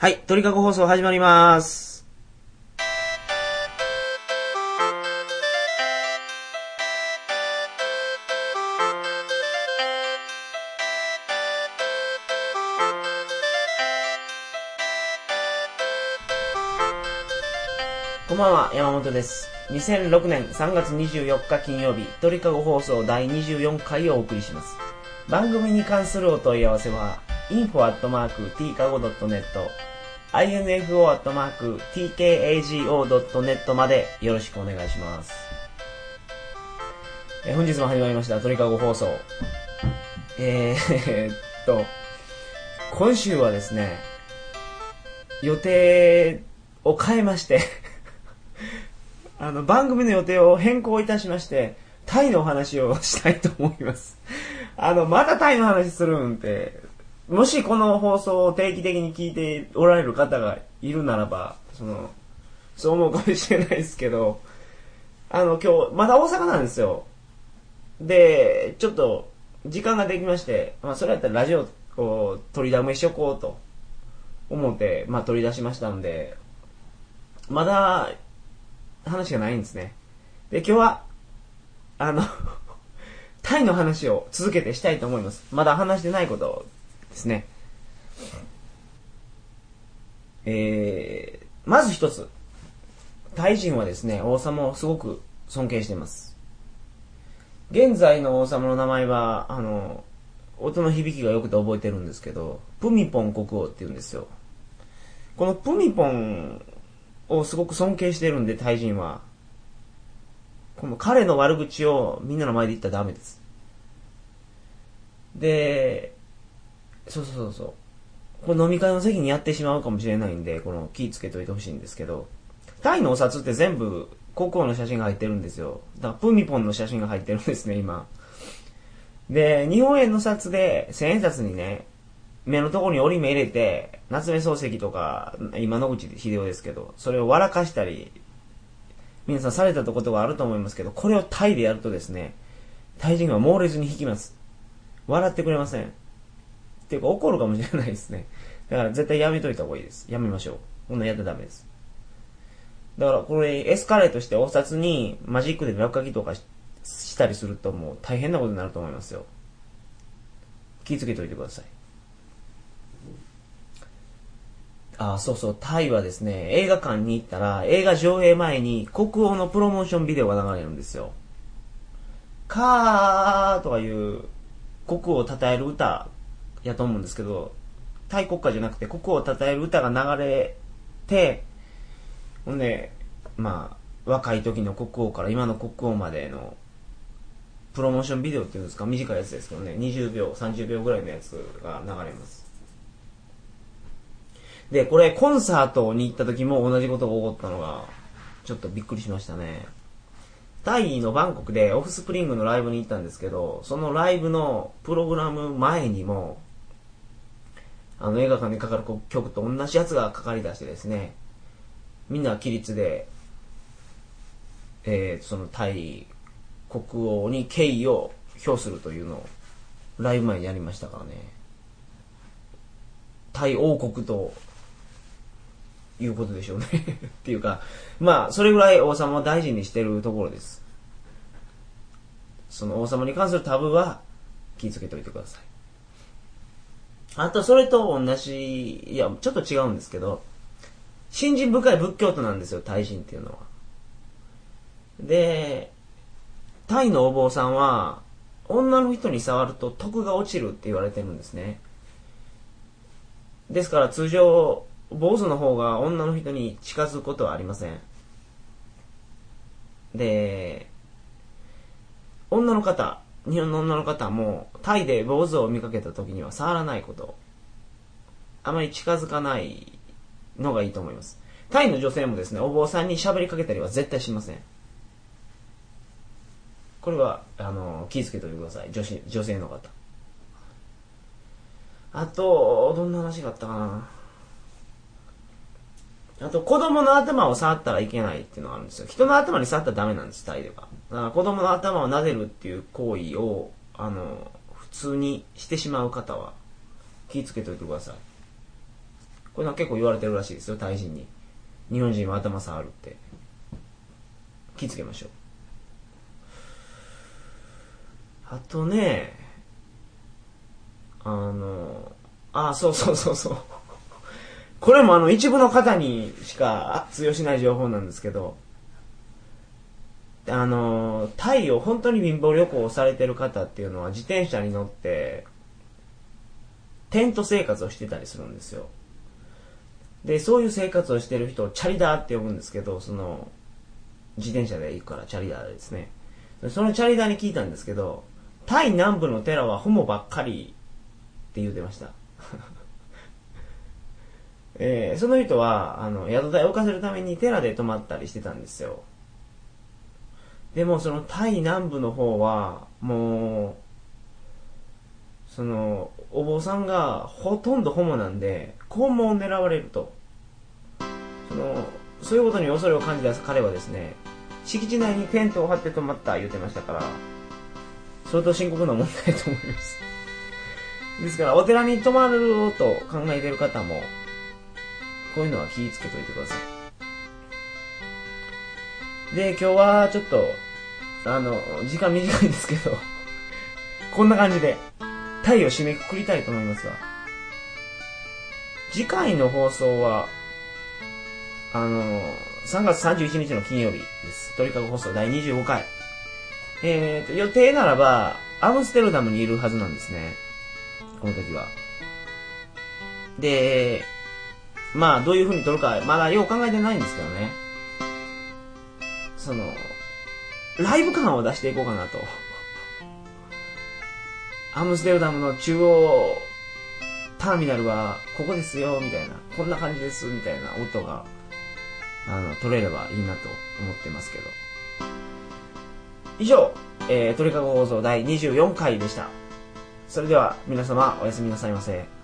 はい、鳥かご放送始まります。こんばんは、山本です。2006年3月24日金曜日、鳥かご放送第24回をお送りします。番組に関するお問い合わせは、info.tkago.net、info.tkago.net までよろしくお願いします。え本日も始まりました、鳥かご放送。えー、っと、今週はですね、予定を変えまして、あの、番組の予定を変更いたしまして、タイのお話をしたいと思います。あの、またタイの話するんって、もしこの放送を定期的に聞いておられる方がいるならば、その、そう思うかもしれないですけど、あの、今日、まだ大阪なんですよ。で、ちょっと、時間ができまして、まあ、それやったらラジオを取りだめしとこうと思って、まあ、取り出しましたんで、まだ、話がないんですね。で、今日は、あの、タイの話を続けてしたいと思います。まだ話してないことをですね。えー、まず一つ。タイ人はですね、王様をすごく尊敬しています。現在の王様の名前は、あの、音の響きが良くて覚えてるんですけど、プミポン国王って言うんですよ。このプミポンをすごく尊敬してるんで、タイ人は。この彼の悪口をみんなの前で言ったらダメです。で、そうそうそうそう。これ飲み会の席にやってしまうかもしれないんで、この気つけといてほしいんですけど、タイのお札って全部国王の写真が入ってるんですよ。だからプミポンの写真が入ってるんですね、今。で、日本円の札で、千円札にね、目のところに折り目入れて、夏目漱石とか、今野口秀夫ですけど、それを笑かしたり、皆さんされたことがあると思いますけど、これをタイでやるとですね、タイ人が猛烈に引きます。笑ってくれません。っていうか怒るかもしれないですね。だから絶対やめといた方がいいです。やめましょう。こんなんやってダメです。だからこれエスカレートしてお札にマジックで落書きとかしたりするともう大変なことになると思いますよ。気をつけておいてください。ああ、そうそう、タイはですね、映画館に行ったら、映画上映前に国王のプロモーションビデオが流れるんですよ。カーとかいう国王を称える歌やと思うんですけど、タイ国歌じゃなくて国王を称える歌が流れて、ほんで、まあ、若い時の国王から今の国王までのプロモーションビデオっていうんですか短いやつですけどね、20秒、30秒ぐらいのやつが流れます。で、これコンサートに行った時も同じことが起こったのが、ちょっとびっくりしましたね。タイのバンコクでオフスプリングのライブに行ったんですけど、そのライブのプログラム前にも、あの映画館でかかる曲と同じやつがかかり出してですね、みんな規律で、えー、そのタイ国王に敬意を表するというのをライブ前にやりましたからね。タイ王国ということでしょうね。っていうか、まあ、それぐらい王様を大事にしてるところです。その王様に関するタブは気をつけておいてください。あと、それと同じ、いや、ちょっと違うんですけど、信心深い仏教徒なんですよ、タイ人っていうのは。で、タイのお坊さんは、女の人に触ると徳が落ちるって言われてるんですね。ですから通常、坊主の方が女の人に近づくことはありません。で、女の方、日本の女の方も、タイで坊主を見かけた時には触らないこと。あまり近づかないのがいいと思います。タイの女性もですね、お坊さんに喋りかけたりは絶対しません。これは、あの、気をつけておいてください。女子、女性の方。あと、どんな話があったかな。あと、子供の頭を触ったらいけないっていうのがあるんですよ。人の頭に触ったらダメなんです、タイでは。だから子供の頭を撫でるっていう行為を、あの、普通にしてしまう方は、気をつけておいてください。これは結構言われてるらしいですよ、タイ人に。日本人は頭触るって。気ぃつけましょう。あとね、あの、あ、そうそうそうそう。これもあの一部の方にしか通用しない情報なんですけど、あの、タイを本当に貧乏旅行をされてる方っていうのは自転車に乗って、テント生活をしてたりするんですよ。で、そういう生活をしてる人をチャリダーって呼ぶんですけど、その、自転車で行くからチャリダーですね。そのチャリダーに聞いたんですけど、タイ南部の寺はホモばっかりって言うてました。えーその人は、あの、宿代を浮かせるために寺で泊まったりしてたんですよ。でも、そのタイ南部の方は、もう、その、お坊さんがほとんどホモなんで、肛門を狙われると。その、そういうことに恐れを感じた彼はですね、敷地内にテントを張って泊まった言ってましたから、相当深刻な問題と思います。ですから、お寺に泊まると考えてる方も、こういうのは気をつけといてください。で、今日はちょっと、あの、時間短いんですけど、こんな感じで、タイを締めくくりたいと思いますが、次回の放送は、あの、3月31日の金曜日です。鳥かご放送第25回。えーと、予定ならば、アムステルダムにいるはずなんですね。この時は。で、まあ、どういう風に撮るか、まだよう考えてないんですけどね。その、ライブ感を出していこうかなと。アムステルダムの中央ターミナルはここですよ、みたいな。こんな感じです、みたいな音が、あの、取れればいいなと思ってますけど。以上、えー、鳥かご放送第24回でした。それでは皆様おやすみなさいませ。